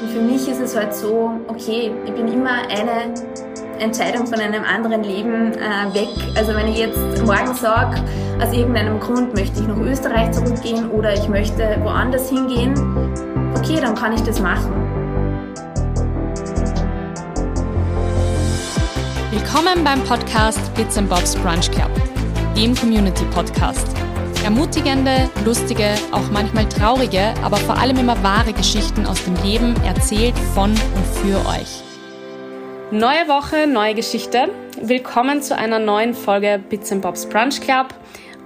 Und für mich ist es halt so, okay, ich bin immer eine Entscheidung von einem anderen Leben äh, weg. Also wenn ich jetzt morgen sage, aus irgendeinem Grund möchte ich nach Österreich zurückgehen oder ich möchte woanders hingehen, okay, dann kann ich das machen. Willkommen beim Podcast Bits and Bobs Brunch Club, dem Community Podcast. Ermutigende, lustige, auch manchmal traurige, aber vor allem immer wahre Geschichten aus dem Leben erzählt von und für euch. Neue Woche, neue Geschichte. Willkommen zu einer neuen Folge Bits and Bobs Brunch Club.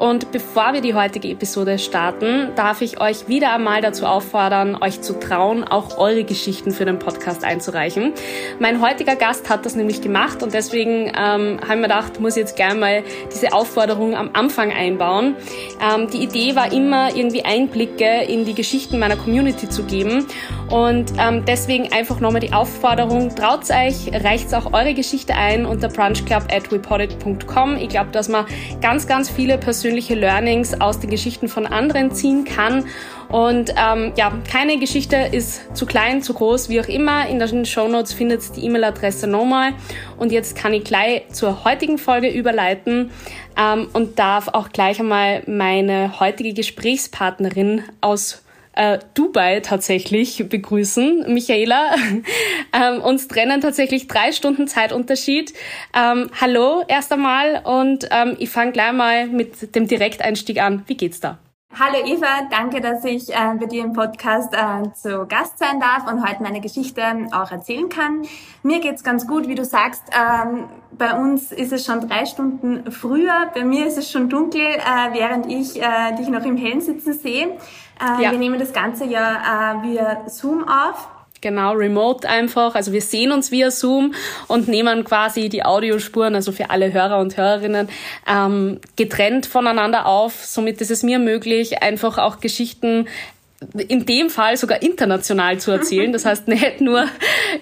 Und bevor wir die heutige Episode starten, darf ich euch wieder einmal dazu auffordern, euch zu trauen, auch eure Geschichten für den Podcast einzureichen. Mein heutiger Gast hat das nämlich gemacht und deswegen ähm, habe ich mir gedacht, muss jetzt gerne mal diese Aufforderung am Anfang einbauen. Ähm, die Idee war immer, irgendwie Einblicke in die Geschichten meiner Community zu geben und ähm, deswegen einfach nochmal die Aufforderung, traut euch, reicht auch eure Geschichte ein unter brunchclub at. Ich glaube, dass man ganz, ganz viele persönliche persönliche Learnings aus den Geschichten von anderen ziehen kann. Und ähm, ja, keine Geschichte ist zu klein, zu groß, wie auch immer. In den Show Notes findet ihr die E-Mail-Adresse nochmal. Und jetzt kann ich gleich zur heutigen Folge überleiten ähm, und darf auch gleich einmal meine heutige Gesprächspartnerin aus äh, Dubai tatsächlich begrüßen. Michaela, ähm, uns trennen tatsächlich drei Stunden Zeitunterschied. Ähm, hallo erst einmal und ähm, ich fange gleich mal mit dem Direkteinstieg an. Wie geht's da? Hallo Eva, danke, dass ich äh, bei dir im Podcast äh, zu Gast sein darf und heute meine Geschichte auch erzählen kann. Mir geht's ganz gut, wie du sagst. Ähm, bei uns ist es schon drei Stunden früher. Bei mir ist es schon dunkel, äh, während ich äh, dich noch im Hellen sitzen sehe. Äh, ja. Wir nehmen das Ganze ja äh, via Zoom auf. Genau, remote einfach. Also wir sehen uns via Zoom und nehmen quasi die Audiospuren, also für alle Hörer und Hörerinnen, ähm, getrennt voneinander auf. Somit ist es mir möglich, einfach auch Geschichten in dem Fall sogar international zu erzählen. Das heißt nicht nur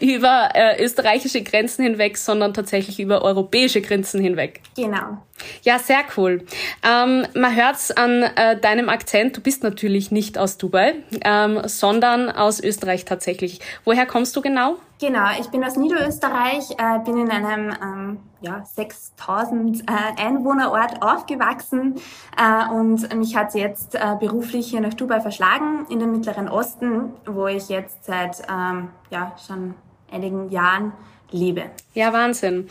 über äh, österreichische Grenzen hinweg, sondern tatsächlich über europäische Grenzen hinweg. Genau. Ja, sehr cool. Ähm, man hört's an äh, deinem Akzent, du bist natürlich nicht aus Dubai, ähm, sondern aus Österreich tatsächlich. Woher kommst du genau? Genau, ich bin aus Niederösterreich, äh, bin in einem ähm, ja, 6000 äh, Einwohnerort aufgewachsen äh, und mich hat jetzt äh, beruflich hier nach Dubai verschlagen, in den Mittleren Osten, wo ich jetzt seit ähm, ja, schon einigen Jahren lebe. Ja, Wahnsinn.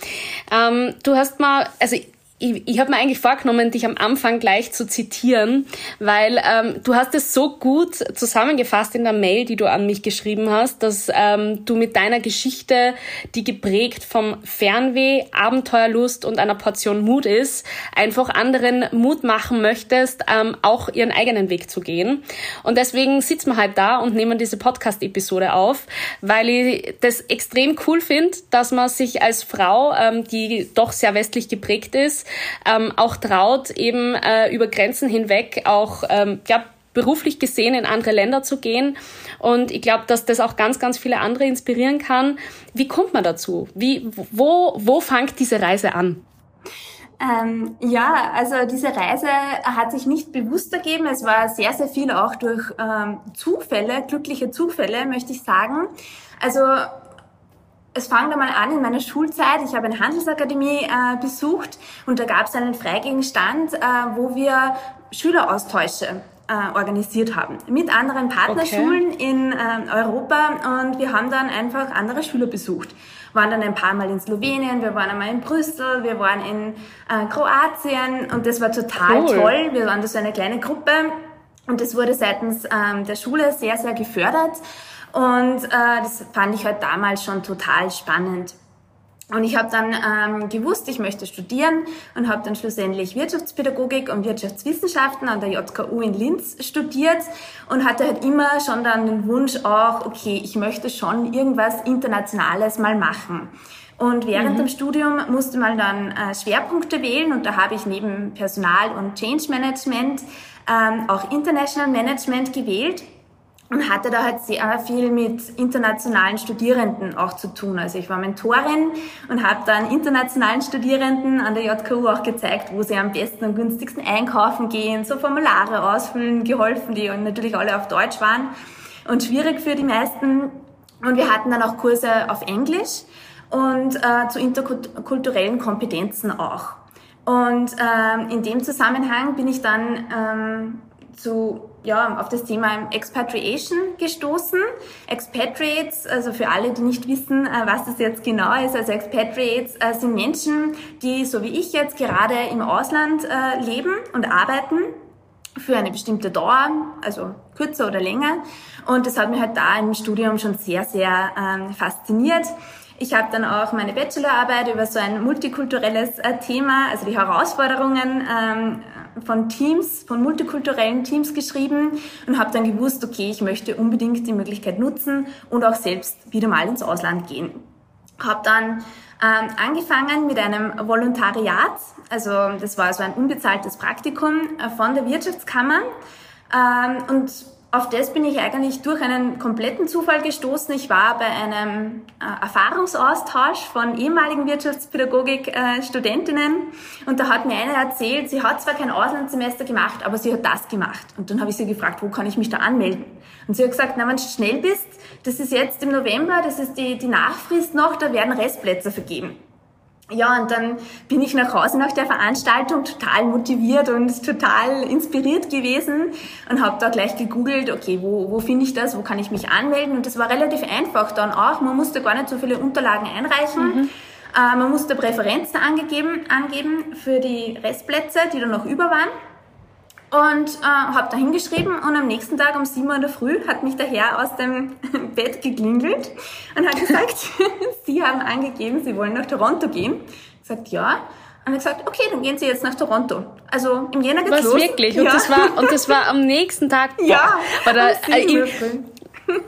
Ähm, du hast mal, also ich, ich habe mir eigentlich vorgenommen, dich am Anfang gleich zu zitieren, weil ähm, du hast es so gut zusammengefasst in der Mail, die du an mich geschrieben hast, dass ähm, du mit deiner Geschichte, die geprägt vom Fernweh, Abenteuerlust und einer Portion Mut ist, einfach anderen Mut machen möchtest, ähm, auch ihren eigenen Weg zu gehen. Und deswegen sitzen wir halt da und nehmen diese Podcast-Episode auf, weil ich das extrem cool finde, dass man sich als Frau, ähm, die doch sehr westlich geprägt ist, ähm, auch traut, eben äh, über Grenzen hinweg auch ähm, ja, beruflich gesehen in andere Länder zu gehen. Und ich glaube, dass das auch ganz, ganz viele andere inspirieren kann. Wie kommt man dazu? Wie, wo, wo fängt diese Reise an? Ähm, ja, also diese Reise hat sich nicht bewusst ergeben. Es war sehr, sehr viel auch durch ähm, Zufälle, glückliche Zufälle, möchte ich sagen. Also es fängt einmal an in meiner Schulzeit. Ich habe eine Handelsakademie äh, besucht und da gab es einen Freigegenstand, äh, wo wir Schüleraustausche äh, organisiert haben mit anderen Partnerschulen okay. in äh, Europa und wir haben dann einfach andere Schüler besucht. Waren dann ein paar Mal in Slowenien, wir waren einmal in Brüssel, wir waren in äh, Kroatien und das war total cool. toll. Wir waren da so eine kleine Gruppe und das wurde seitens ähm, der Schule sehr, sehr gefördert. Und äh, das fand ich halt damals schon total spannend. Und ich habe dann ähm, gewusst, ich möchte studieren und habe dann schlussendlich Wirtschaftspädagogik und Wirtschaftswissenschaften an der JKU in Linz studiert und hatte halt immer schon dann den Wunsch auch, okay, ich möchte schon irgendwas Internationales mal machen. Und während mhm. dem Studium musste man dann äh, Schwerpunkte wählen und da habe ich neben Personal und Change Management ähm, auch International Management gewählt und hatte da halt sehr viel mit internationalen Studierenden auch zu tun. Also ich war Mentorin und habe dann internationalen Studierenden an der JKU auch gezeigt, wo sie am besten und günstigsten einkaufen gehen, so Formulare ausfüllen, geholfen, die natürlich alle auf Deutsch waren und schwierig für die meisten. Und wir hatten dann auch Kurse auf Englisch und äh, zu interkulturellen Kompetenzen auch. Und ähm, in dem Zusammenhang bin ich dann ähm, zu, ja, auf das Thema Expatriation gestoßen. Expatriates, also für alle, die nicht wissen, äh, was das jetzt genau ist, also Expatriates äh, sind Menschen, die so wie ich jetzt gerade im Ausland äh, leben und arbeiten für eine bestimmte Dauer, also kürzer oder länger. Und das hat mich halt da im Studium schon sehr, sehr ähm, fasziniert. Ich habe dann auch meine Bachelorarbeit über so ein multikulturelles Thema, also die Herausforderungen ähm, von Teams, von multikulturellen Teams geschrieben und habe dann gewusst, okay, ich möchte unbedingt die Möglichkeit nutzen und auch selbst wieder mal ins Ausland gehen. Habe dann ähm, angefangen mit einem Volontariat, also das war so ein unbezahltes Praktikum äh, von der Wirtschaftskammer ähm, und auf das bin ich eigentlich durch einen kompletten Zufall gestoßen. Ich war bei einem äh, Erfahrungsaustausch von ehemaligen Wirtschaftspädagogik-Studentinnen äh, und da hat mir eine erzählt, sie hat zwar kein Auslandssemester gemacht, aber sie hat das gemacht. Und dann habe ich sie gefragt, wo kann ich mich da anmelden? Und sie hat gesagt, na, wenn du schnell bist, das ist jetzt im November, das ist die, die Nachfrist noch, da werden Restplätze vergeben. Ja, und dann bin ich nach Hause nach der Veranstaltung total motiviert und total inspiriert gewesen und habe da gleich gegoogelt, okay, wo, wo finde ich das, wo kann ich mich anmelden? Und das war relativ einfach dann auch. Man musste gar nicht so viele Unterlagen einreichen. Mhm. Äh, man musste Präferenzen angegeben, angeben für die Restplätze, die dann noch über waren und äh, habe da hingeschrieben und am nächsten Tag um 7 Uhr in der Früh hat mich der Herr aus dem Bett geklingelt und hat gesagt, Sie haben angegeben, Sie wollen nach Toronto gehen. Ich gesagt, ja. Und er gesagt, okay, dann gehen Sie jetzt nach Toronto. Also im Jänner geht's Was los. wirklich? Ja. Und das war und das war am nächsten Tag. Ja. War da, ich,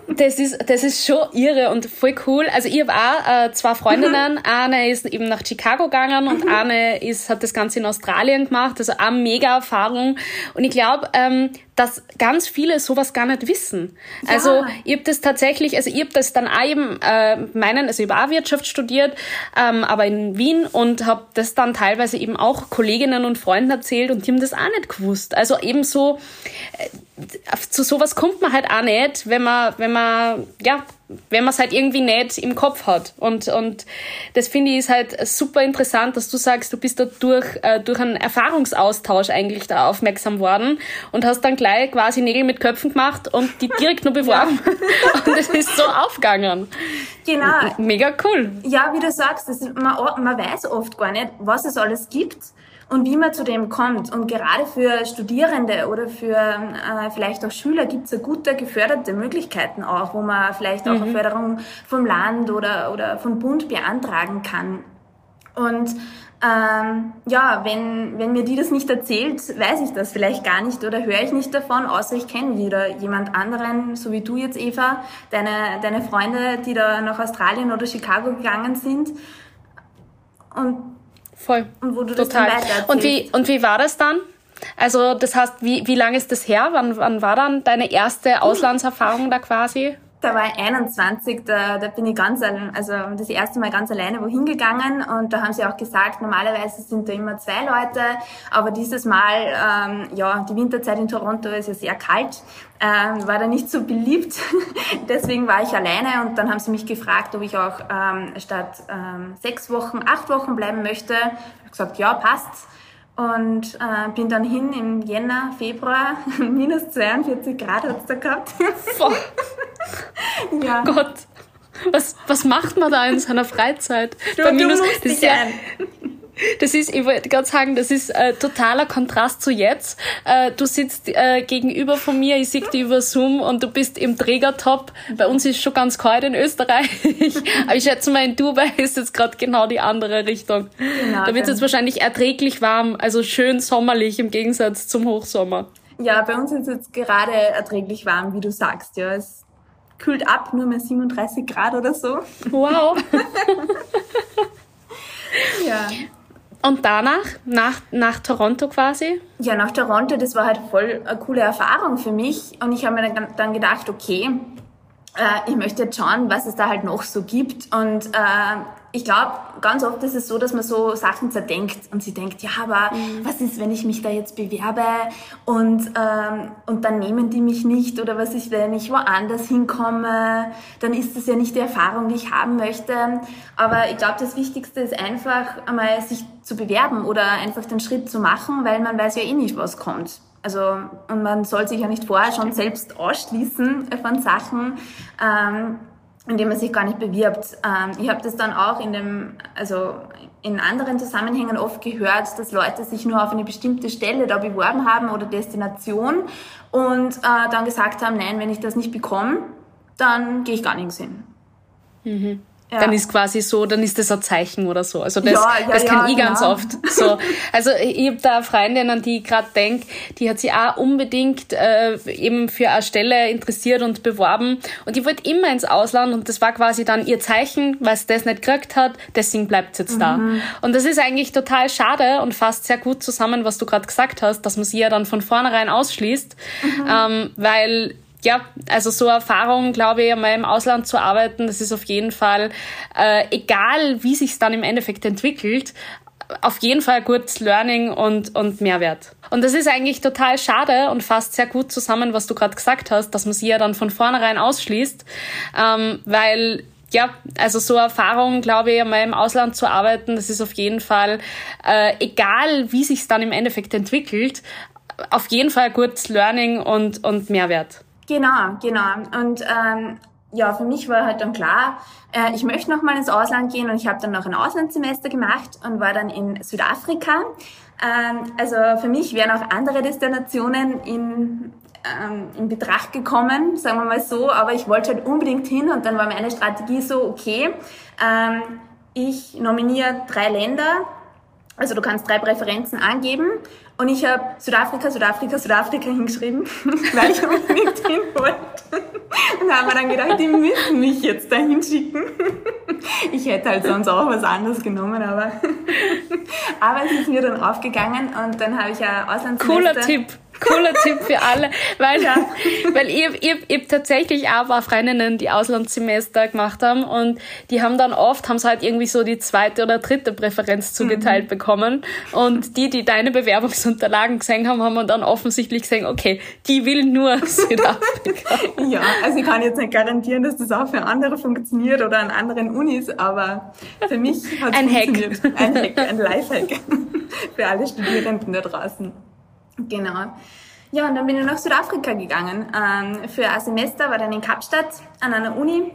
das ist, das ist schon irre und voll cool. Also ich habe auch äh, zwei Freundinnen. Mhm. Eine ist eben nach Chicago gegangen und mhm. eine ist, hat das Ganze in Australien gemacht. Also eine mega Erfahrung. Und ich glaube, ähm, dass ganz viele sowas gar nicht wissen. Ja. Also ich habe das tatsächlich, also ich habe das dann auch eben äh, meinen, also ich habe auch Wirtschaft studiert, ähm, aber in Wien und habe das dann teilweise eben auch Kolleginnen und Freunden erzählt und die haben das auch nicht gewusst. Also eben so, äh, zu sowas kommt man halt auch nicht, wenn man, wenn man, ja, wenn man es halt irgendwie nicht im Kopf hat. Und, und das finde ich ist halt super interessant, dass du sagst, du bist da durch, äh, durch einen Erfahrungsaustausch eigentlich da aufmerksam worden und hast dann gleich quasi Nägel mit Köpfen gemacht und die direkt nur beworben. Ja. und es ist so aufgegangen. Genau. Mega cool. Ja, wie du sagst, das, man, man weiß oft gar nicht, was es alles gibt und wie man zu dem kommt. Und gerade für Studierende oder für äh, vielleicht auch Schüler gibt es ja gute geförderte Möglichkeiten auch, wo man vielleicht auch mhm. eine Förderung vom Land oder, oder vom Bund beantragen kann. Und ähm, ja, wenn, wenn mir die das nicht erzählt, weiß ich das vielleicht gar nicht oder höre ich nicht davon, außer ich kenne wieder jemand anderen, so wie du jetzt, Eva, deine, deine Freunde, die da nach Australien oder Chicago gegangen sind. Und Voll. Und wo du Total. das dann und wie Und wie war das dann? Also das heißt, wie, wie lange ist das her? Wann, wann war dann deine erste Auslandserfahrung da quasi? Da war ich 21, da, da bin ich ganz, also das erste Mal ganz alleine wohin gegangen und da haben sie auch gesagt, normalerweise sind da immer zwei Leute, aber dieses Mal, ähm, ja, die Winterzeit in Toronto ist ja sehr kalt, ähm, war da nicht so beliebt, deswegen war ich alleine und dann haben sie mich gefragt, ob ich auch ähm, statt ähm, sechs Wochen, acht Wochen bleiben möchte. Ich habe gesagt, ja, passt und äh, bin dann hin im Jänner, Februar, minus 42 Grad hat's da gehabt. ja. Gott. Was, was macht man da in seiner Freizeit? Du, Bei minus, das ist ja, das ist, ich wollte gerade sagen, das ist äh, totaler Kontrast zu jetzt. Äh, du sitzt äh, gegenüber von mir, ich sehe dich über Zoom und du bist im Trägertop. Bei uns ist schon ganz kalt in Österreich. Aber ich schätze mal, in Dubai ist jetzt gerade genau die andere Richtung. Genau, da wird es jetzt wahrscheinlich erträglich warm, also schön sommerlich im Gegensatz zum Hochsommer. Ja, bei uns ist es jetzt gerade erträglich warm, wie du sagst. Ja, es kühlt ab, nur mehr 37 Grad oder so. Wow. ja. Und danach, nach, nach Toronto quasi? Ja, nach Toronto, das war halt voll eine coole Erfahrung für mich. Und ich habe mir dann gedacht, okay, äh, ich möchte jetzt schauen, was es da halt noch so gibt. Und äh, ich glaube, ganz oft ist es so, dass man so Sachen zerdenkt und sie denkt, ja, aber mhm. was ist, wenn ich mich da jetzt bewerbe und, ähm, und dann nehmen die mich nicht oder was ist, wenn ich woanders hinkomme, dann ist das ja nicht die Erfahrung, die ich haben möchte. Aber ich glaube, das Wichtigste ist einfach einmal sich zu bewerben oder einfach den Schritt zu machen, weil man weiß ja eh nicht, was kommt. Also, und man soll sich ja nicht vorher schon selbst ausschließen von Sachen, ähm, indem man sich gar nicht bewirbt. Ähm, ich habe das dann auch in dem, also in anderen Zusammenhängen oft gehört, dass Leute sich nur auf eine bestimmte Stelle da beworben haben oder Destination und äh, dann gesagt haben, nein, wenn ich das nicht bekomme, dann gehe ich gar nirgends hin. Mhm. Ja. Dann ist quasi so, dann ist das ein Zeichen oder so. Also das, ja, ja, das kenne ich genau. ganz oft. So, also ich habe da eine Freundin, an die ich gerade denk, die hat sich auch unbedingt äh, eben für eine Stelle interessiert und beworben. Und die wollte immer ins Ausland und das war quasi dann ihr Zeichen, weil sie das nicht gekriegt hat, deswegen bleibt sie jetzt mhm. da. Und das ist eigentlich total schade und fasst sehr gut zusammen, was du gerade gesagt hast, dass man sie ja dann von vornherein ausschließt, mhm. ähm, weil ja, also so Erfahrung, glaube ich, einmal im Ausland zu arbeiten, das ist auf jeden Fall, äh, egal wie sich dann im Endeffekt entwickelt, auf jeden Fall gutes Learning und, und Mehrwert. Und das ist eigentlich total schade und fasst sehr gut zusammen, was du gerade gesagt hast, dass man sie ja dann von vornherein ausschließt, ähm, weil ja, also so Erfahrung, glaube ich, einmal im Ausland zu arbeiten, das ist auf jeden Fall, äh, egal wie sich dann im Endeffekt entwickelt, auf jeden Fall gutes Learning und, und Mehrwert. Genau, genau. Und ähm, ja, für mich war halt dann klar, äh, ich möchte noch mal ins Ausland gehen und ich habe dann noch ein Auslandssemester gemacht und war dann in Südafrika. Ähm, also für mich wären auch andere Destinationen in, ähm, in Betracht gekommen, sagen wir mal so, aber ich wollte halt unbedingt hin und dann war meine Strategie so, okay, ähm, ich nominiere drei Länder, also du kannst drei Präferenzen angeben und ich habe Südafrika, Südafrika, Südafrika hingeschrieben, weil ich unbedingt hin wollte. Und haben wir dann gedacht, die müssen mich jetzt da hinschicken. Ich hätte halt sonst auch was anderes genommen, aber, aber es ist mir dann aufgegangen und dann habe ich ja Auslandssemester. Cooler Tipp. Cooler Tipp für alle, weil, ja. weil ich, ich, ich tatsächlich auch ein paar Freundinnen, die Auslandssemester gemacht haben und die haben dann oft, haben sie halt irgendwie so die zweite oder dritte Präferenz zugeteilt mhm. bekommen und die, die deine Bewerbungsunterlagen gesehen haben, haben dann offensichtlich gesehen, okay, die will nur Südafrika. ja, also ich kann jetzt nicht garantieren, dass das auch für andere funktioniert oder an anderen Unis, aber für mich hat es funktioniert. Hack. Ein Hack, ein Lifehack für alle Studierenden da draußen. Genau. Ja, und dann bin ich nach Südafrika gegangen. Ähm, für ein Semester war dann in Kapstadt an einer Uni.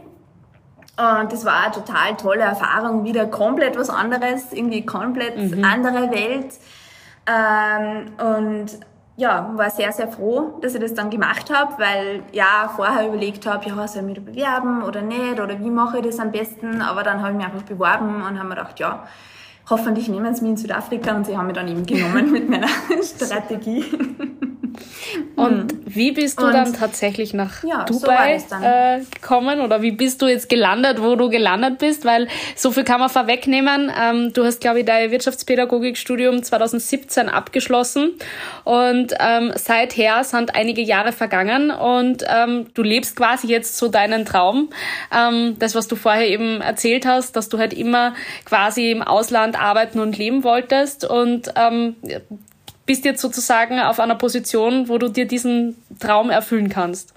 Und das war eine total tolle Erfahrung, wieder komplett was anderes, irgendwie komplett mhm. andere Welt. Ähm, und ja, war sehr, sehr froh, dass ich das dann gemacht habe, weil ja vorher überlegt habe, ja, soll ich mich da bewerben oder nicht oder wie mache ich das am besten, aber dann habe ich mich einfach beworben und habe mir gedacht, ja, hoffentlich nehmen sie mich in Südafrika und sie haben mich dann eben genommen mit meiner Strategie. Und mhm. wie bist du und, dann tatsächlich nach ja, Dubai so äh, gekommen oder wie bist du jetzt gelandet, wo du gelandet bist? Weil so viel kann man vorwegnehmen. Ähm, du hast, glaube ich, dein Wirtschaftspädagogikstudium 2017 abgeschlossen und ähm, seither sind einige Jahre vergangen und ähm, du lebst quasi jetzt so deinen Traum. Ähm, das, was du vorher eben erzählt hast, dass du halt immer quasi im Ausland arbeiten und leben wolltest und ähm, bist jetzt sozusagen auf einer Position, wo du dir diesen Traum erfüllen kannst.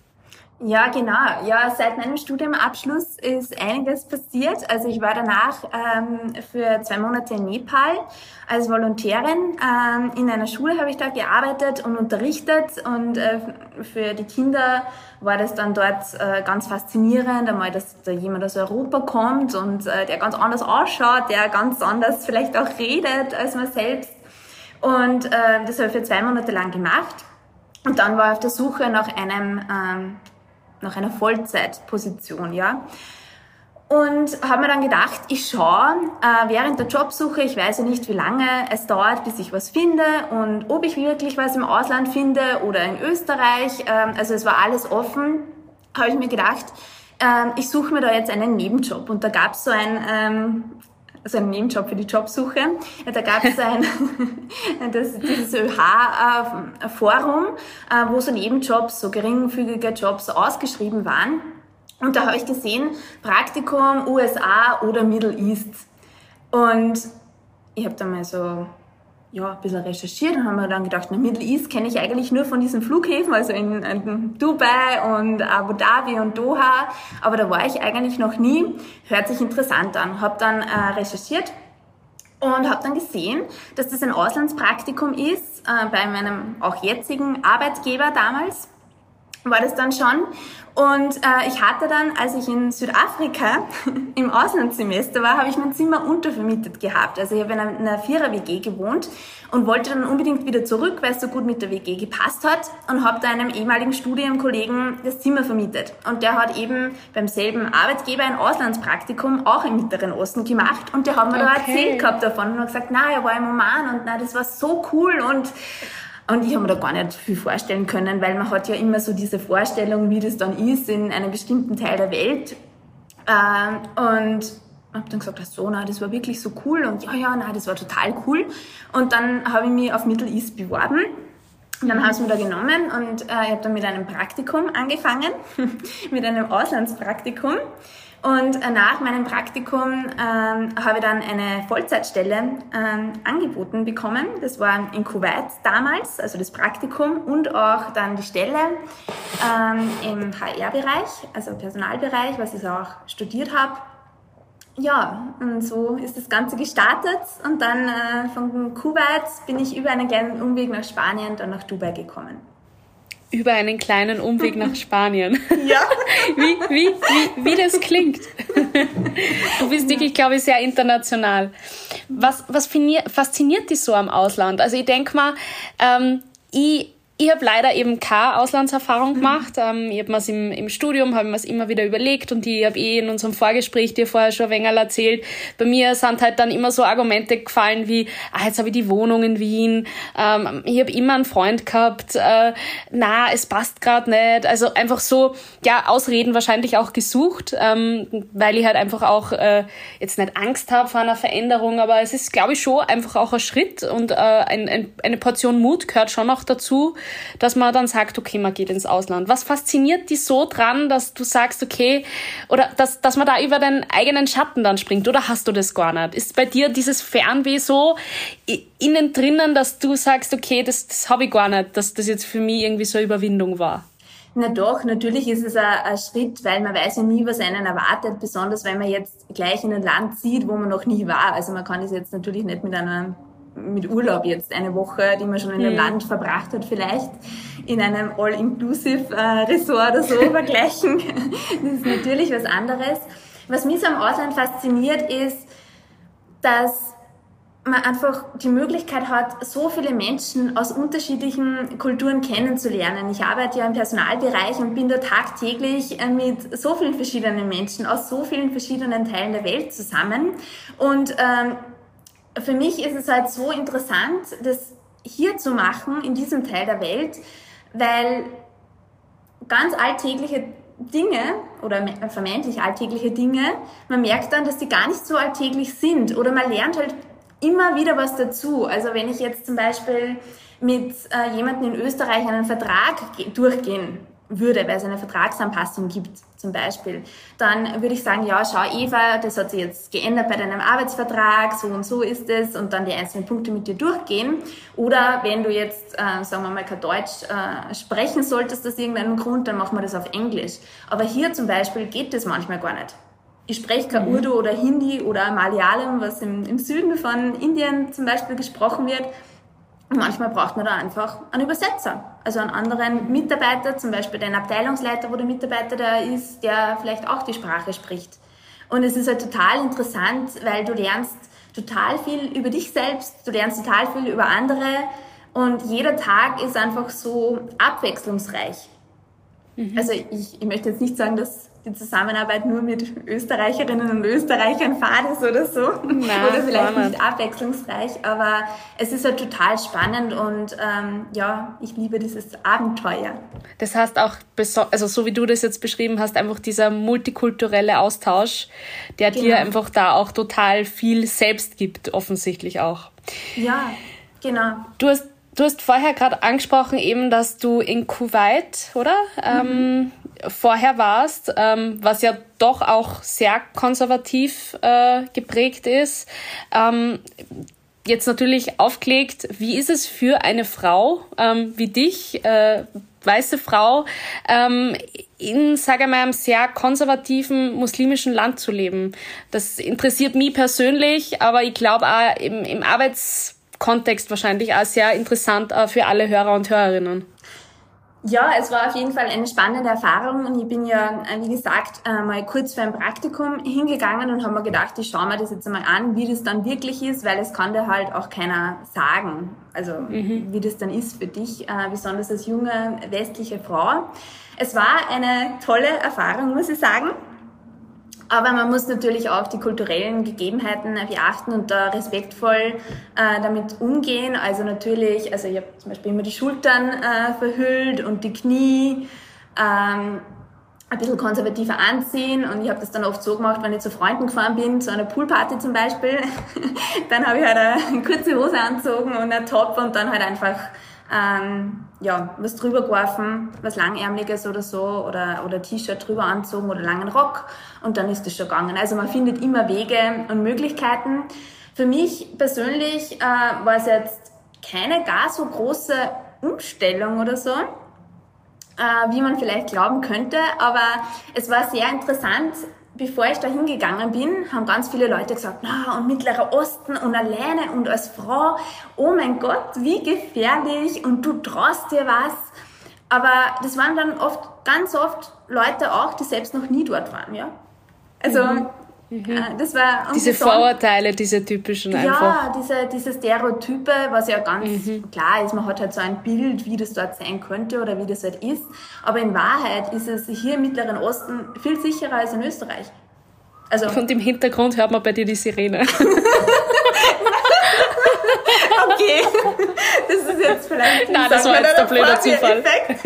Ja, genau. Ja, seit meinem Studiumabschluss ist einiges passiert. Also ich war danach ähm, für zwei Monate in Nepal als Volontärin. Ähm, in einer Schule habe ich da gearbeitet und unterrichtet und äh, für die Kinder war das dann dort äh, ganz faszinierend, einmal, dass da jemand aus Europa kommt und äh, der ganz anders ausschaut, der ganz anders vielleicht auch redet als man selbst und äh, das habe ich für zwei Monate lang gemacht. Und dann war ich auf der Suche nach einem, ähm, nach einer Vollzeitposition, ja. Und habe mir dann gedacht, ich schaue äh, während der Jobsuche, ich weiß ja nicht, wie lange es dauert, bis ich was finde und ob ich wirklich was im Ausland finde oder in Österreich. Ähm, also es war alles offen, habe ich mir gedacht, ähm, ich suche mir da jetzt einen Nebenjob. Und da gab es so ein, ähm, also ein Nebenjob für die Jobsuche. Da gab es ein, das, dieses ÖH-Forum, äh, wo so Nebenjobs, so geringfügige Jobs ausgeschrieben waren. Und da habe ich gesehen, Praktikum USA oder Middle East. Und ich habe dann mal so ja, ein bisschen recherchiert und haben mir dann gedacht, na, Middle East kenne ich eigentlich nur von diesen Flughäfen, also in, in, Dubai und Abu Dhabi und Doha, aber da war ich eigentlich noch nie. Hört sich interessant an. Habe dann äh, recherchiert und habe dann gesehen, dass das ein Auslandspraktikum ist äh, bei meinem auch jetzigen Arbeitgeber damals war das dann schon. Und äh, ich hatte dann, als ich in Südafrika im Auslandssemester war, habe ich mein Zimmer untervermietet gehabt. Also ich habe in einer Vierer-WG gewohnt und wollte dann unbedingt wieder zurück, weil es so gut mit der WG gepasst hat und habe da einem ehemaligen Studienkollegen das Zimmer vermietet. Und der hat eben beim selben Arbeitgeber ein Auslandspraktikum auch im Mittleren Osten gemacht und der hat mir okay. da erzählt gehabt davon und hat gesagt, na, er war im Oman und na, das war so cool und und ich habe mir da gar nicht viel vorstellen können, weil man hat ja immer so diese Vorstellung, wie das dann ist in einem bestimmten Teil der Welt. Ähm, und habe dann gesagt, ach so, na, das war wirklich so cool und ja, ja, na, das war total cool. Und dann habe ich mich auf Middle East beworben. Und dann haben sie mich da genommen und äh, ich habe dann mit einem Praktikum angefangen, mit einem Auslandspraktikum. Und äh, nach meinem Praktikum ähm, habe ich dann eine Vollzeitstelle ähm, angeboten bekommen. Das war in Kuwait damals, also das Praktikum und auch dann die Stelle ähm, im HR-Bereich, also Personalbereich, was ich auch studiert habe. Ja, und so ist das Ganze gestartet und dann äh, von Kuwait bin ich über einen kleinen Umweg nach Spanien dann nach Dubai gekommen über einen kleinen Umweg nach Spanien. Ja. wie, wie, wie, wie das klingt. Du bist wirklich, glaube ich, sehr international. Was, was fasziniert dich so am Ausland? Also ich denke mal, ähm, ich ich habe leider eben keine Auslandserfahrung mhm. gemacht. Ähm, ich habe mir im, im Studium habe mir immer wieder überlegt und ich habe eh in unserem Vorgespräch dir vorher schon ein wenig erzählt. Bei mir sind halt dann immer so Argumente gefallen wie, ah, jetzt habe ich die Wohnung in Wien. Ähm, ich habe immer einen Freund gehabt. Äh, na, es passt gerade nicht. Also einfach so, ja, Ausreden wahrscheinlich auch gesucht, ähm, weil ich halt einfach auch äh, jetzt nicht Angst habe vor einer Veränderung, aber es ist, glaube ich, schon einfach auch ein Schritt und äh, ein, ein, eine Portion Mut gehört schon noch dazu dass man dann sagt, okay, man geht ins Ausland. Was fasziniert dich so dran, dass du sagst, okay, oder dass, dass man da über den eigenen Schatten dann springt, oder hast du das gar nicht? Ist bei dir dieses Fernweh so innen drinnen, dass du sagst, okay, das, das habe ich gar nicht, dass das jetzt für mich irgendwie so eine Überwindung war? Na doch, natürlich ist es ein, Schritt, weil man weiß ja nie, was einen erwartet, besonders wenn man jetzt gleich in ein Land zieht, wo man noch nie war. Also man kann das jetzt natürlich nicht mit einer mit Urlaub jetzt eine Woche, die man schon in einem mhm. Land verbracht hat, vielleicht in einem All-Inclusive-Resort oder so vergleichen. Das ist natürlich was anderes. Was mich so am Ausland fasziniert, ist, dass man einfach die Möglichkeit hat, so viele Menschen aus unterschiedlichen Kulturen kennenzulernen. Ich arbeite ja im Personalbereich und bin da tagtäglich äh, mit so vielen verschiedenen Menschen aus so vielen verschiedenen Teilen der Welt zusammen. Und ähm, für mich ist es halt so interessant, das hier zu machen, in diesem Teil der Welt, weil ganz alltägliche Dinge oder vermeintlich alltägliche Dinge, man merkt dann, dass die gar nicht so alltäglich sind oder man lernt halt immer wieder was dazu. Also wenn ich jetzt zum Beispiel mit äh, jemandem in Österreich einen Vertrag durchgehen würde, weil es eine Vertragsanpassung gibt zum Beispiel, dann würde ich sagen, ja, schau Eva, das hat sich jetzt geändert bei deinem Arbeitsvertrag, so und so ist es und dann die einzelnen Punkte mit dir durchgehen. Oder wenn du jetzt, äh, sagen wir mal, kein Deutsch äh, sprechen solltest aus irgendeinem Grund, dann machen wir das auf Englisch. Aber hier zum Beispiel geht das manchmal gar nicht. Ich spreche kein mhm. Urdu oder Hindi oder Malayalam, was im, im Süden von Indien zum Beispiel gesprochen wird. Und manchmal braucht man da einfach einen Übersetzer, also einen anderen Mitarbeiter, zum Beispiel den Abteilungsleiter, wo der Mitarbeiter da ist, der vielleicht auch die Sprache spricht. Und es ist halt total interessant, weil du lernst total viel über dich selbst, du lernst total viel über andere und jeder Tag ist einfach so abwechslungsreich. Mhm. Also ich, ich möchte jetzt nicht sagen, dass die Zusammenarbeit nur mit Österreicherinnen und Österreichern fahrt ist oder so. Nein, oder vielleicht nicht abwechslungsreich, aber es ist halt total spannend und ähm, ja, ich liebe dieses Abenteuer. Das heißt auch, also so wie du das jetzt beschrieben hast, einfach dieser multikulturelle Austausch, der genau. dir einfach da auch total viel selbst gibt, offensichtlich auch. Ja, genau. Du hast Du hast vorher gerade angesprochen, eben, dass du in Kuwait, oder? Mhm. Vorher warst, ähm, was ja doch auch sehr konservativ äh, geprägt ist. Ähm, jetzt natürlich aufgelegt, wie ist es für eine Frau ähm, wie dich, äh, weiße Frau, ähm, in, sage ich mal, einem sehr konservativen muslimischen Land zu leben? Das interessiert mich persönlich, aber ich glaube auch im, im Arbeitskontext wahrscheinlich auch sehr interessant äh, für alle Hörer und Hörerinnen. Ja, es war auf jeden Fall eine spannende Erfahrung und ich bin ja, äh, wie gesagt, äh, mal kurz für ein Praktikum hingegangen und habe mir gedacht, ich schaue mir das jetzt einmal an, wie das dann wirklich ist, weil es kann dir halt auch keiner sagen, also mhm. wie das dann ist für dich, besonders als junge westliche Frau. Es war eine tolle Erfahrung, muss ich sagen. Aber man muss natürlich auch die kulturellen Gegebenheiten beachten und da respektvoll äh, damit umgehen. Also natürlich, also ich habe zum Beispiel immer die Schultern äh, verhüllt und die Knie. Ähm, ein bisschen konservativer anziehen und ich habe das dann oft so gemacht, wenn ich zu Freunden gefahren bin, zu einer Poolparty zum Beispiel, dann habe ich halt eine kurze Hose angezogen und einen Top und dann halt einfach ähm, ja, was drüber geworfen, was langärmliches oder so, oder, oder T-Shirt drüber anzogen oder langen Rock und dann ist es schon gegangen. Also man findet immer Wege und Möglichkeiten. Für mich persönlich äh, war es jetzt keine gar so große Umstellung oder so, äh, wie man vielleicht glauben könnte, aber es war sehr interessant, bevor ich da hingegangen bin, haben ganz viele Leute gesagt, na, und Mittlerer Osten und alleine und als Frau, oh mein Gott, wie gefährlich und du traust dir was. Aber das waren dann oft, ganz oft Leute auch, die selbst noch nie dort waren, ja. Also, mhm. Mhm. Äh, das war diese Vorurteile, diese typischen ja, einfach. Ja, diese, diese Stereotype, was ja ganz mhm. klar ist. Man hat halt so ein Bild, wie das dort sein könnte oder wie das halt ist. Aber in Wahrheit ist es hier im Mittleren Osten viel sicherer als in Österreich. Also, Und im Hintergrund hört man bei dir die Sirene. okay, das ist jetzt vielleicht. Nein, das war jetzt der blöde Zufall.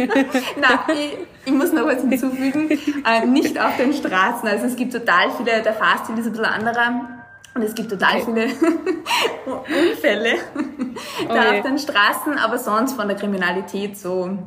Nein, ich, ich, muss noch was hinzufügen. Äh, nicht auf den Straßen. Also es gibt total viele, der Fahrstil ist ein bisschen anderer. Und es gibt total okay. viele Unfälle da okay. auf den Straßen, aber sonst von der Kriminalität so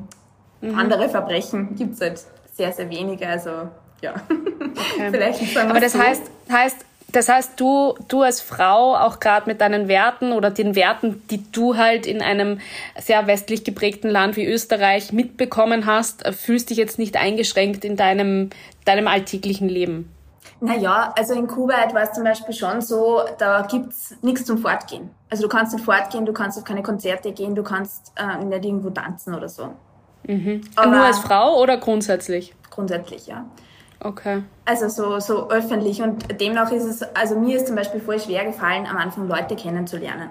mhm. andere Verbrechen gibt's halt sehr, sehr wenige. Also ja, okay. vielleicht Aber das so. heißt, heißt, das heißt, du, du als Frau, auch gerade mit deinen Werten oder den Werten, die du halt in einem sehr westlich geprägten Land wie Österreich mitbekommen hast, fühlst dich jetzt nicht eingeschränkt in deinem, deinem alltäglichen Leben? Naja, also in Kuwait war es zum Beispiel schon so, da gibt's nichts zum Fortgehen. Also du kannst nicht fortgehen, du kannst auf keine Konzerte gehen, du kannst äh, nicht irgendwo tanzen oder so. Mhm. Nur als Frau oder grundsätzlich? Grundsätzlich, ja. Okay. Also so, so öffentlich. Und demnach ist es, also mir ist zum Beispiel voll schwer gefallen, am Anfang Leute kennenzulernen.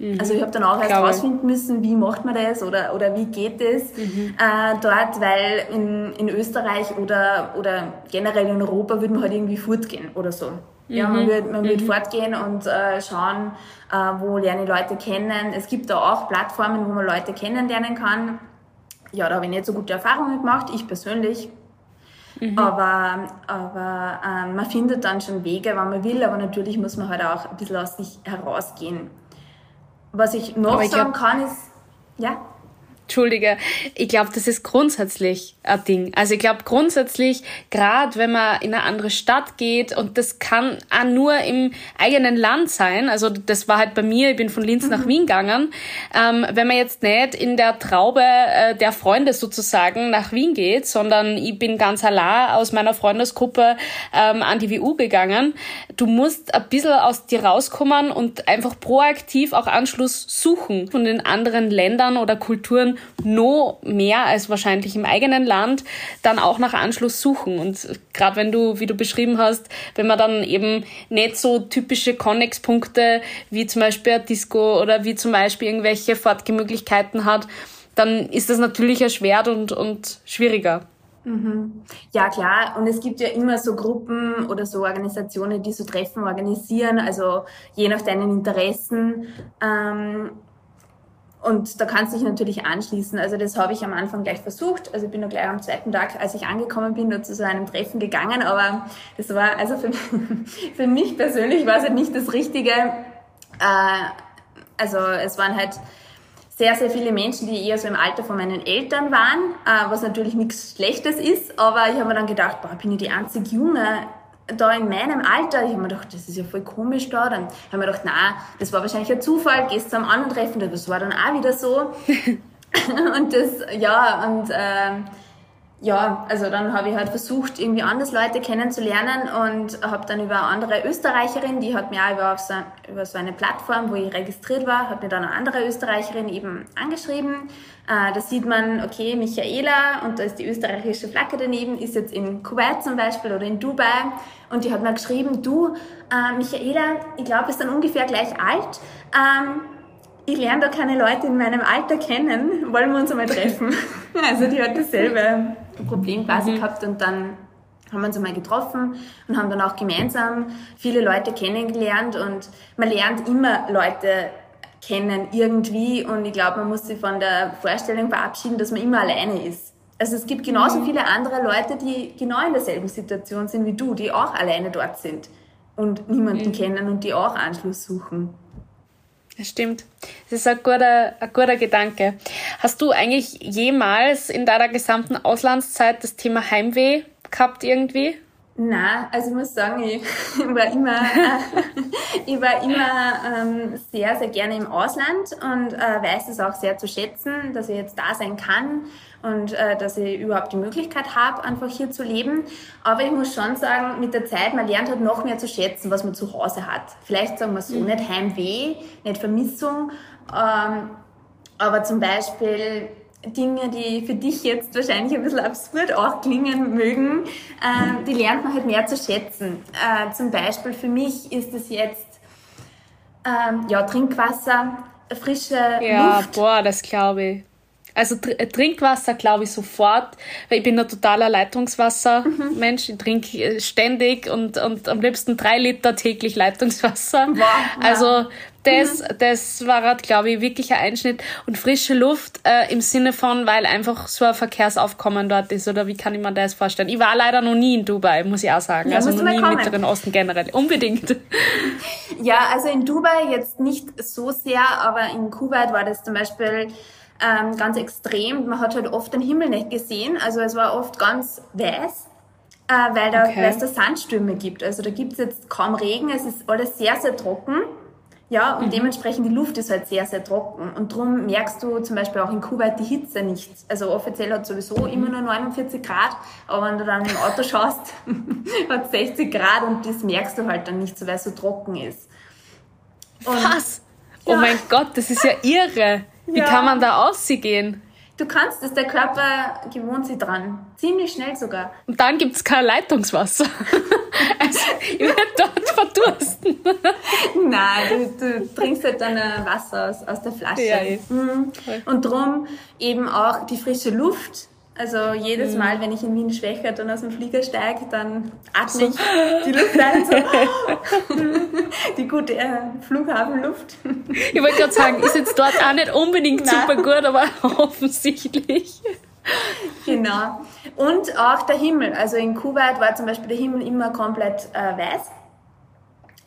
Mhm. Also ich habe dann auch erst rausfinden müssen, wie macht man das oder, oder wie geht das mhm. äh, dort, weil in, in Österreich oder, oder generell in Europa würde man halt irgendwie fortgehen oder so. Mhm. Ja, man würde man würd mhm. fortgehen und äh, schauen, äh, wo lerne ich Leute kennen. Es gibt da auch Plattformen, wo man Leute kennenlernen kann. Ja, da habe ich nicht so gute Erfahrungen gemacht, ich persönlich. Mhm. Aber, aber ähm, man findet dann schon Wege, wenn man will, aber natürlich muss man halt auch ein bisschen aus sich herausgehen. Was ich noch ich sagen glaub, kann, ist, ja. Entschuldige, ich glaube, das ist grundsätzlich ein Ding. Also ich glaube grundsätzlich, gerade wenn man in eine andere Stadt geht und das kann auch nur im eigenen Land sein, also das war halt bei mir, ich bin von Linz mhm. nach Wien gegangen, ähm, wenn man jetzt nicht in der Traube äh, der Freunde sozusagen nach Wien geht, sondern ich bin ganz allein aus meiner Freundesgruppe ähm, an die WU gegangen, du musst ein bisschen aus dir rauskommen und einfach proaktiv auch Anschluss suchen von den anderen Ländern oder Kulturen, noch mehr als wahrscheinlich im eigenen Land, dann auch nach Anschluss suchen. Und gerade wenn du, wie du beschrieben hast, wenn man dann eben nicht so typische Connex-Punkte wie zum Beispiel ein Disco oder wie zum Beispiel irgendwelche Fortgemöglichkeiten hat, dann ist das natürlich erschwert und, und schwieriger. Mhm. Ja, klar. Und es gibt ja immer so Gruppen oder so Organisationen, die so Treffen organisieren, also je nach deinen Interessen. Ähm, und da kannst du dich natürlich anschließen. Also das habe ich am Anfang gleich versucht. Also ich bin nur gleich am zweiten Tag, als ich angekommen bin, nur zu so einem Treffen gegangen. Aber das war, also für, für mich persönlich war es halt nicht das Richtige. Äh, also es waren halt sehr, sehr viele Menschen, die eher so im Alter von meinen Eltern waren, äh, was natürlich nichts Schlechtes ist, aber ich habe mir dann gedacht, boah, bin ich die einzig Junge da in meinem Alter, ich habe mir gedacht, das ist ja voll komisch da. Dann habe ich mir gedacht, na, das war wahrscheinlich ein Zufall, gehst zu einem anderen Treffen, das war dann auch wieder so. und das, ja, und ähm, ja, also dann habe ich halt versucht, irgendwie anders Leute kennenzulernen und habe dann über eine andere Österreicherin, die hat mir auch über, so, über so eine Plattform, wo ich registriert war, hat mir dann eine andere Österreicherin eben angeschrieben. Äh, da sieht man, okay, Michaela und da ist die österreichische Flagge daneben, ist jetzt in Kuwait zum Beispiel oder in Dubai und die hat mir geschrieben, du, äh, Michaela, ich glaube, bist dann ungefähr gleich alt. Ähm, ich lerne da keine Leute in meinem Alter kennen, wollen wir uns einmal treffen. also die hat dasselbe Problem quasi mhm. gehabt und dann haben wir uns einmal getroffen und haben dann auch gemeinsam viele Leute kennengelernt und man lernt immer Leute kennen irgendwie und ich glaube, man muss sich von der Vorstellung verabschieden, dass man immer alleine ist. Also es gibt genauso mhm. viele andere Leute, die genau in derselben Situation sind wie du, die auch alleine dort sind und niemanden mhm. kennen und die auch Anschluss suchen. Das stimmt. Das ist ein guter, ein guter Gedanke. Hast du eigentlich jemals in deiner gesamten Auslandszeit das Thema Heimweh gehabt irgendwie? Na, also ich muss sagen, ich war immer, ich war immer ähm, sehr, sehr gerne im Ausland und äh, weiß es auch sehr zu schätzen, dass ich jetzt da sein kann und äh, dass ich überhaupt die Möglichkeit habe, einfach hier zu leben. Aber ich muss schon sagen, mit der Zeit, man lernt halt noch mehr zu schätzen, was man zu Hause hat. Vielleicht sagen wir so, mhm. nicht Heimweh, nicht Vermissung, ähm, aber zum Beispiel Dinge, die für dich jetzt wahrscheinlich ein bisschen absurd auch klingen mögen, äh, die lernt man halt mehr zu schätzen. Äh, zum Beispiel für mich ist es jetzt ähm, ja, Trinkwasser, frische ja, Luft. Ja, boah, das glaube ich. Also äh, Trinkwasser glaube ich sofort, weil ich bin ein totaler Leitungswasser-Mensch. Ich trinke äh, ständig und, und am liebsten drei Liter täglich Leitungswasser. Wow, also das, mhm. das war halt, glaube ich, wirklich ein Einschnitt. Und frische Luft äh, im Sinne von, weil einfach so ein Verkehrsaufkommen dort ist. Oder wie kann ich mir das vorstellen? Ich war leider noch nie in Dubai, muss ich auch sagen. Ja, also noch nie im Mittleren Osten generell. Unbedingt. Ja, also in Dubai jetzt nicht so sehr, aber in Kuwait war das zum Beispiel ähm, ganz extrem. Man hat halt oft den Himmel nicht gesehen. Also es war oft ganz weiß. Äh, weil, da, okay. es da Sandstürme gibt. Also da gibt es jetzt kaum Regen, es ist alles sehr, sehr trocken. Ja, und mhm. dementsprechend die Luft ist halt sehr, sehr trocken. Und darum merkst du zum Beispiel auch in Kuwait die Hitze nicht. Also offiziell hat sowieso immer nur 49 Grad, aber wenn du dann im Auto schaust, hat 60 Grad und das merkst du halt dann nicht so, weil es so trocken ist. Und, Was? Oh ja. Oh mein Gott, das ist ja irre. Wie ja. kann man da aussehen? Du kannst es, der Körper gewöhnt sich dran. Ziemlich schnell sogar. Und dann gibt es kein Leitungswasser. also, ich werde dort verdursten. Nein, du, du, trinkst halt dann Wasser aus, aus der Flasche. Ja, mhm. Und drum eben auch die frische Luft also jedes. Mal, wenn ich in Wien schwächer dann aus dem Flieger steige, dann atme ich die Luft ein, so die gute äh, Flughafenluft. Ich wollte gerade sagen, ist jetzt dort auch nicht unbedingt Nein. super gut, aber offensichtlich. Genau. Und auch der Himmel. Also in Kuwait war zum Beispiel der Himmel immer komplett äh, weiß.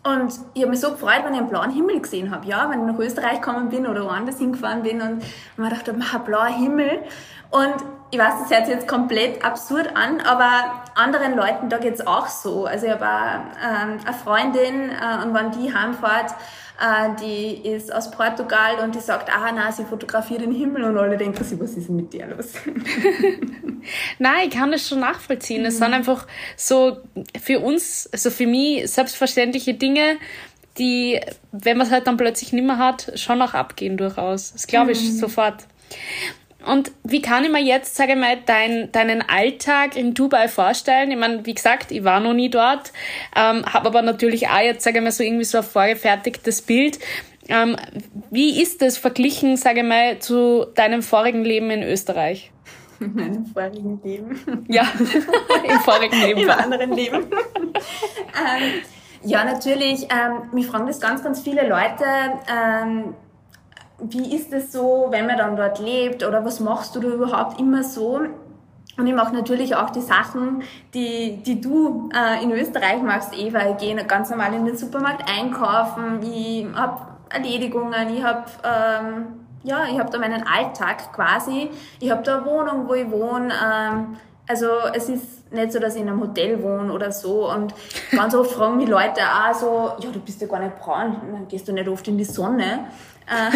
Und ich habe mich so gefreut, wenn ich einen blauen Himmel gesehen habe. Ja, wenn ich nach Österreich gekommen bin oder woanders hingefahren bin und man dachte, blauer Himmel. Und ich weiß, das hört sich jetzt komplett absurd an, aber anderen Leuten, da geht's auch so. Also ich habe ähm, eine Freundin äh, und wenn die heimfährt, äh, die ist aus Portugal und die sagt, ah na, sie fotografiert den Himmel und alle denken sich, was ist denn mit dir los? Nein, ich kann das schon nachvollziehen. Mhm. Es sind einfach so für uns, also für mich selbstverständliche Dinge, die, wenn man es halt dann plötzlich nicht mehr hat, schon auch abgehen durchaus. Das glaube ich mhm. sofort. Und wie kann ich mir jetzt, sage ich mal, dein, deinen Alltag in Dubai vorstellen? Ich meine, wie gesagt, ich war noch nie dort, ähm, habe aber natürlich auch jetzt, sage ich mal, so irgendwie so ein vorgefertigtes Bild. Ähm, wie ist das verglichen, sage ich mal, zu deinem vorigen Leben in Österreich? In meinem vorigen Leben? Ja, im vorigen Leben. Im anderen Leben. ähm, ja, natürlich. Ähm, mich fragen das ganz, ganz viele Leute. Ähm, wie ist es so, wenn man dann dort lebt oder was machst du da überhaupt immer so? Und ich mache natürlich auch die Sachen, die, die du äh, in Österreich machst, Eva. Ich gehe ganz normal in den Supermarkt einkaufen, ich habe Erledigungen, ich habe ähm, ja, ich habe da meinen Alltag quasi. Ich habe da eine Wohnung, wo ich wohne. Ähm, also es ist nicht so, dass ich in einem Hotel wohne oder so. Und ganz oft fragen mich Leute auch so, ja, du bist ja gar nicht braun, dann gehst du nicht oft in die Sonne. Äh,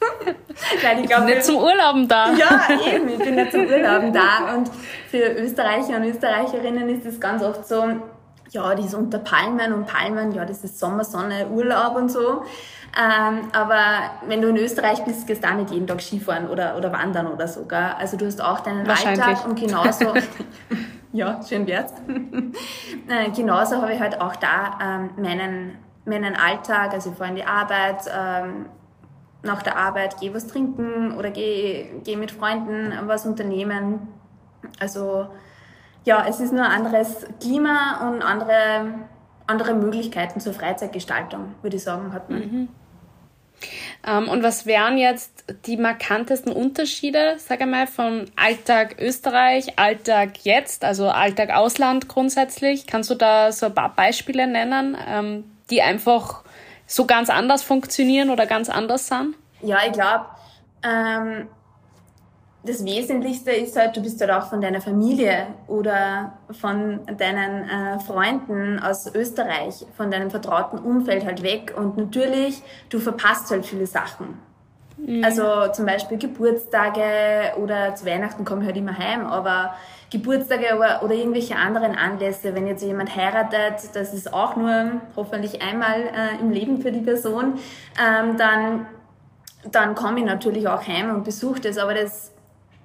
Weil ich, ich bin nicht zum Urlauben da. Ja, eben, ich bin nicht zum Urlauben da. Und für Österreicher und Österreicherinnen ist es ganz oft so, ja, die ist unter Palmen und Palmen, ja, das ist Sommer, Sonne, Urlaub und so. Ähm, aber wenn du in Österreich bist, gehst du auch nicht jeden Tag Skifahren oder, oder wandern oder so, gell? Also du hast auch deinen Alltag und genauso, ja, schön wär's. äh, genauso habe ich halt auch da ähm, meinen, meinen Alltag, also ich fahre in die Arbeit, ähm, nach der Arbeit gehe was trinken oder gehe geh mit Freunden was unternehmen. Also ja, es ist nur ein anderes Klima und andere, andere Möglichkeiten zur Freizeitgestaltung, würde ich sagen, hat man. Mhm. Ähm, und was wären jetzt die markantesten Unterschiede, sage ich mal, von Alltag Österreich, Alltag jetzt, also Alltag Ausland grundsätzlich? Kannst du da so ein paar Beispiele nennen, ähm, die einfach so ganz anders funktionieren oder ganz anders sind? Ja, ich glaube, ähm, das Wesentlichste ist halt, du bist halt auch von deiner Familie oder von deinen äh, Freunden aus Österreich, von deinem vertrauten Umfeld halt weg. Und natürlich, du verpasst halt viele Sachen. Mhm. Also zum Beispiel Geburtstage oder zu Weihnachten komme ich halt immer heim, aber Geburtstage oder, oder irgendwelche anderen Anlässe, wenn jetzt jemand heiratet, das ist auch nur hoffentlich einmal äh, im Leben für die Person, ähm, dann, dann komme ich natürlich auch heim und besuche das, aber das,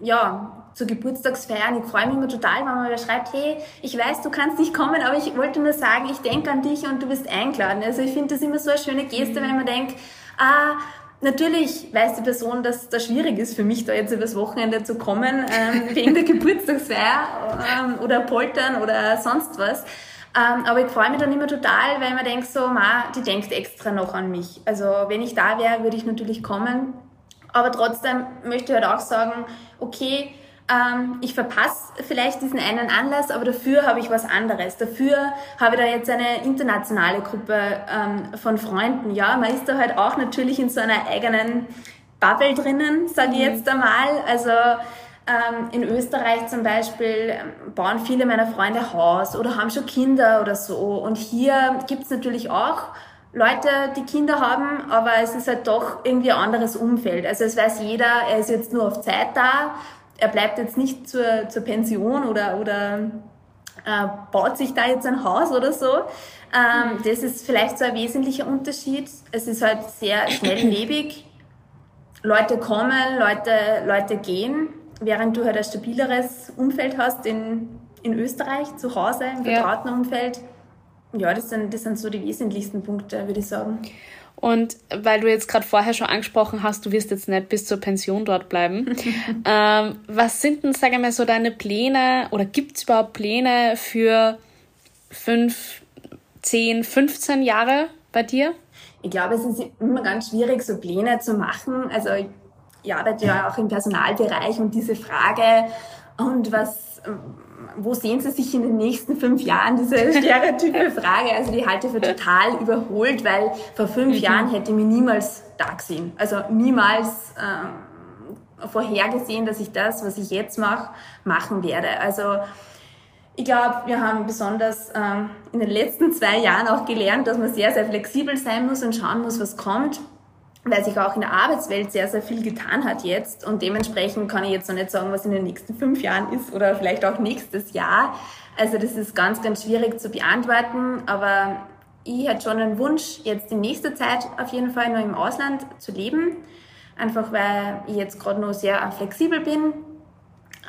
ja, zu Geburtstagsfeiern, ich freue mich immer total, wenn man mir schreibt, hey, ich weiß, du kannst nicht kommen, aber ich wollte nur sagen, ich denke an dich und du bist eingeladen. Also ich finde das immer so eine schöne Geste, mhm. wenn man denkt, ah, Natürlich weiß die Person, dass das schwierig ist für mich, da jetzt übers Wochenende zu kommen, ähm, wegen der Geburtstagsfeier ähm, oder Poltern oder sonst was. Ähm, aber ich freue mich dann immer total, weil man denkt so, ma, die denkt extra noch an mich. Also wenn ich da wäre, würde ich natürlich kommen. Aber trotzdem möchte ich halt auch sagen, okay, ähm, ich verpasse vielleicht diesen einen Anlass, aber dafür habe ich was anderes. Dafür habe ich da jetzt eine internationale Gruppe ähm, von Freunden. Ja, man ist da halt auch natürlich in so einer eigenen Bubble drinnen, sage ich mhm. jetzt einmal. Also ähm, in Österreich zum Beispiel ähm, bauen viele meiner Freunde Haus oder haben schon Kinder oder so. Und hier gibt es natürlich auch Leute, die Kinder haben, aber es ist halt doch irgendwie ein anderes Umfeld. Also es weiß jeder, er ist jetzt nur auf Zeit da er bleibt jetzt nicht zur, zur Pension oder, oder äh, baut sich da jetzt ein Haus oder so. Ähm, mhm. Das ist vielleicht so ein wesentlicher Unterschied. Es ist halt sehr schnelllebig. Leute kommen, Leute, Leute gehen, während du halt ein stabileres Umfeld hast in, in Österreich, zu Hause, im vertrauten ja. Umfeld. Ja, das sind, das sind so die wesentlichsten Punkte, würde ich sagen. Und weil du jetzt gerade vorher schon angesprochen hast, du wirst jetzt nicht bis zur Pension dort bleiben. ähm, was sind denn, sage ich mal, so deine Pläne oder gibt es überhaupt Pläne für fünf, zehn, 15 Jahre bei dir? Ich glaube, es ist immer ganz schwierig, so Pläne zu machen. Also ich arbeite ja auch im Personalbereich und diese Frage, und was wo sehen Sie sich in den nächsten fünf Jahren? Diese stereotype Frage, also die halte ich für total überholt, weil vor fünf mhm. Jahren hätte ich mich niemals da gesehen. Also niemals ähm, vorhergesehen, dass ich das, was ich jetzt mache, machen werde. Also ich glaube, wir haben besonders ähm, in den letzten zwei Jahren auch gelernt, dass man sehr, sehr flexibel sein muss und schauen muss, was kommt weil sich auch in der Arbeitswelt sehr, sehr viel getan hat jetzt. Und dementsprechend kann ich jetzt noch nicht sagen, was in den nächsten fünf Jahren ist oder vielleicht auch nächstes Jahr. Also das ist ganz, ganz schwierig zu beantworten. Aber ich hätte schon einen Wunsch, jetzt in nächster Zeit auf jeden Fall noch im Ausland zu leben. Einfach weil ich jetzt gerade noch sehr flexibel bin,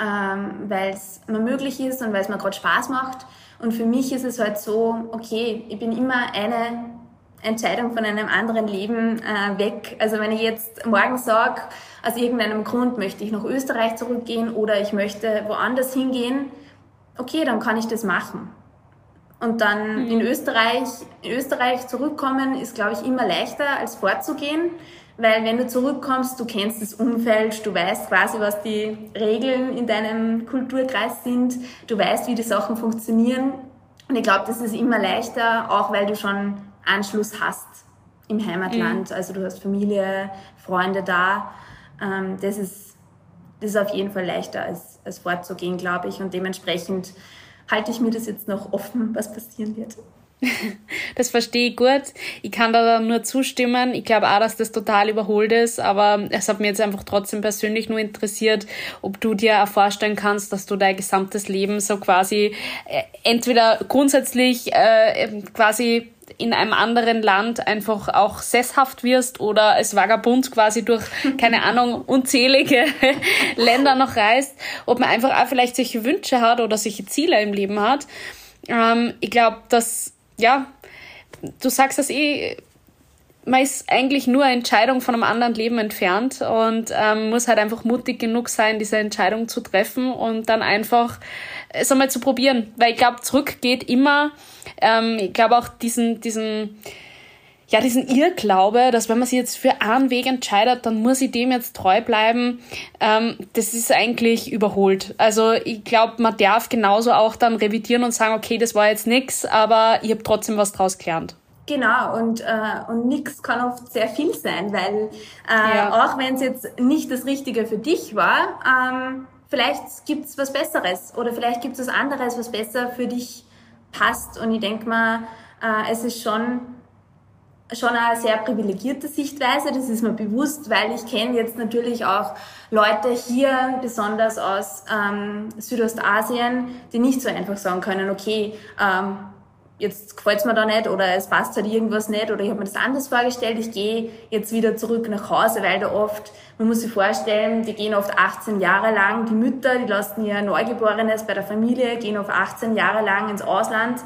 ähm, weil es mir möglich ist und weil es mir gerade Spaß macht. Und für mich ist es halt so, okay, ich bin immer eine Entscheidung von einem anderen Leben äh, weg. Also wenn ich jetzt morgen sage, aus irgendeinem Grund möchte ich nach Österreich zurückgehen oder ich möchte woanders hingehen, okay, dann kann ich das machen. Und dann mhm. in Österreich, in Österreich zurückkommen ist, glaube ich, immer leichter als vorzugehen, weil wenn du zurückkommst, du kennst das Umfeld, du weißt quasi, was die Regeln in deinem Kulturkreis sind, du weißt, wie die Sachen funktionieren. Und ich glaube, das ist immer leichter, auch weil du schon Anschluss hast im Heimatland. Mhm. Also du hast Familie, Freunde da. ähm, das, ist, das ist auf jeden Fall leichter als, als vorzugehen, glaube ich. Und dementsprechend halte ich mir das jetzt noch offen, was passieren wird. Das verstehe ich gut. Ich kann da nur zustimmen. Ich glaube auch, dass das total überholt ist, aber es hat mir jetzt einfach trotzdem persönlich nur interessiert, ob du dir auch vorstellen kannst, dass du dein gesamtes Leben so quasi äh, entweder grundsätzlich äh, quasi in einem anderen Land einfach auch sesshaft wirst oder als Vagabund quasi durch, keine Ahnung, unzählige Länder noch reist, ob man einfach auch vielleicht solche Wünsche hat oder solche Ziele im Leben hat. Ähm, ich glaube, dass ja, du sagst das eh, man ist eigentlich nur eine Entscheidung von einem anderen Leben entfernt und ähm, muss halt einfach mutig genug sein, diese Entscheidung zu treffen und dann einfach es einmal zu probieren. Weil ich glaube, zurück geht immer. Ähm, ich glaube auch diesen, diesen, ja, diesen Irrglaube, dass wenn man sich jetzt für einen Weg entscheidet, dann muss ich dem jetzt treu bleiben, ähm, das ist eigentlich überholt. Also ich glaube, man darf genauso auch dann revidieren und sagen, okay, das war jetzt nix, aber ich habe trotzdem was draus gelernt. Genau, und, äh, und nix kann oft sehr viel sein, weil äh, ja. auch wenn es jetzt nicht das Richtige für dich war, ähm, vielleicht gibt's was Besseres oder vielleicht gibt's was anderes, was besser für dich passt. Und ich denke mal, äh, es ist schon schon eine sehr privilegierte Sichtweise, das ist mir bewusst, weil ich kenne jetzt natürlich auch Leute hier, besonders aus ähm, Südostasien, die nicht so einfach sagen können, okay, ähm, jetzt gefällt's mir da nicht oder es passt halt irgendwas nicht oder ich habe mir das anders vorgestellt, ich gehe jetzt wieder zurück nach Hause, weil da oft, man muss sich vorstellen, die gehen oft 18 Jahre lang, die Mütter, die lassen ihr Neugeborenes bei der Familie, gehen oft 18 Jahre lang ins Ausland,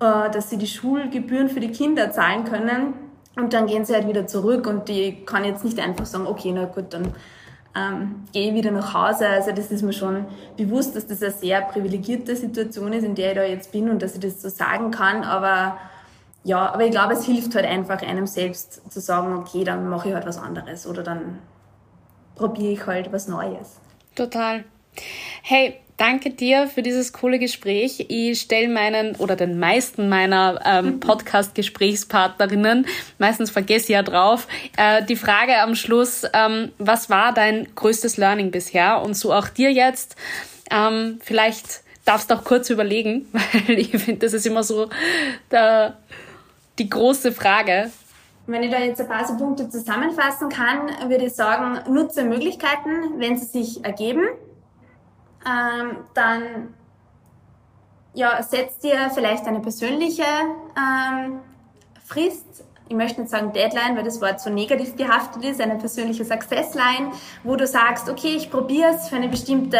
äh, dass sie die Schulgebühren für die Kinder zahlen können und dann gehen sie halt wieder zurück und die kann jetzt nicht einfach sagen, okay, na gut, dann ähm, gehe ich wieder nach Hause. Also das ist mir schon bewusst, dass das eine sehr privilegierte Situation ist, in der ich da jetzt bin und dass ich das so sagen kann. Aber ja, aber ich glaube, es hilft halt einfach einem selbst zu sagen, okay, dann mache ich halt was anderes oder dann probiere ich halt was Neues. Total. Hey, Danke dir für dieses coole Gespräch. Ich stelle meinen oder den meisten meiner ähm, Podcast-Gesprächspartnerinnen, meistens vergesse ich ja drauf, äh, die Frage am Schluss, ähm, was war dein größtes Learning bisher? Und so auch dir jetzt. Ähm, vielleicht darfst du auch kurz überlegen, weil ich finde, das ist immer so der, die große Frage. Wenn ich da jetzt ein paar so Punkte zusammenfassen kann, würde ich sagen, nutze Möglichkeiten, wenn sie sich ergeben ähm, dann ja, setzt dir vielleicht eine persönliche ähm, Frist. Ich möchte nicht sagen Deadline, weil das Wort so negativ behaftet ist, eine persönliche Success-Line, wo du sagst, okay, ich probiere es für eine bestimmte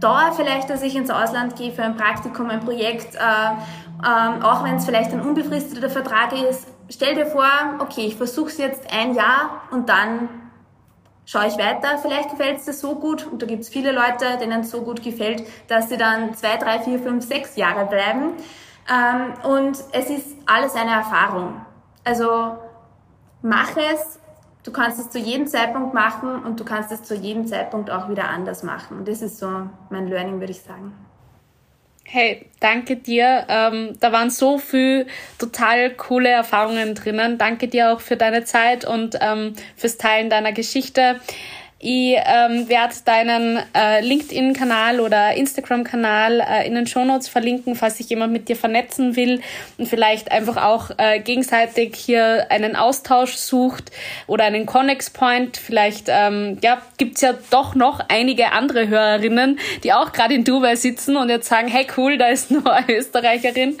Dauer vielleicht, dass ich ins Ausland gehe für ein Praktikum, ein Projekt, äh, ähm, auch wenn es vielleicht ein unbefristeter Vertrag ist. Stell dir vor, okay, ich versuche es jetzt ein Jahr und dann schaue ich weiter, vielleicht gefällt es dir so gut und da gibt es viele Leute, denen es so gut gefällt, dass sie dann zwei, drei, vier, fünf, sechs Jahre bleiben. Ähm, und es ist alles eine Erfahrung. Also mach es, du kannst es zu jedem Zeitpunkt machen und du kannst es zu jedem Zeitpunkt auch wieder anders machen. Und das ist so mein Learning, würde ich sagen. Hey, danke dir. Ähm, da waren so viel total coole Erfahrungen drinnen. Danke dir auch für deine Zeit und ähm, fürs Teilen deiner Geschichte. Ich ähm, werde deinen äh, LinkedIn-Kanal oder Instagram-Kanal äh, in den Shownotes verlinken, falls sich jemand mit dir vernetzen will und vielleicht einfach auch äh, gegenseitig hier einen Austausch sucht oder einen Connex-Point. Vielleicht ähm, ja, gibt's ja doch noch einige andere Hörerinnen, die auch gerade in Dubai sitzen und jetzt sagen, hey cool, da ist nur eine Österreicherin.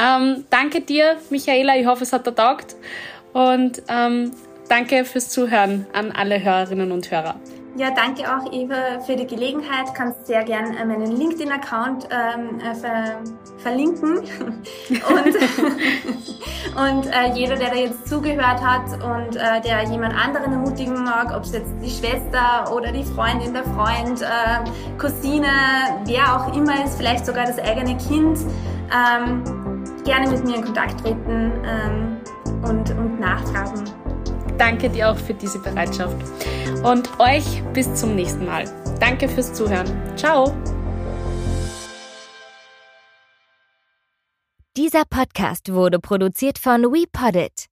Ähm, danke dir, Michaela. Ich hoffe, es hat dir taugt. Und ähm, Danke fürs Zuhören an alle Hörerinnen und Hörer. Ja, danke auch, Eva, für die Gelegenheit. Kannst sehr gern äh, meinen LinkedIn-Account ähm, äh, ver verlinken. und und äh, jeder, der da jetzt zugehört hat und äh, der jemand anderen ermutigen mag, ob es jetzt die Schwester oder die Freundin, der Freund, äh, Cousine, wer auch immer ist, vielleicht sogar das eigene Kind, ähm, gerne mit mir in Kontakt treten ähm, und, und nachfragen. Danke dir auch für diese Bereitschaft. Und euch bis zum nächsten Mal. Danke fürs Zuhören. Ciao. Dieser Podcast wurde produziert von WePoddit.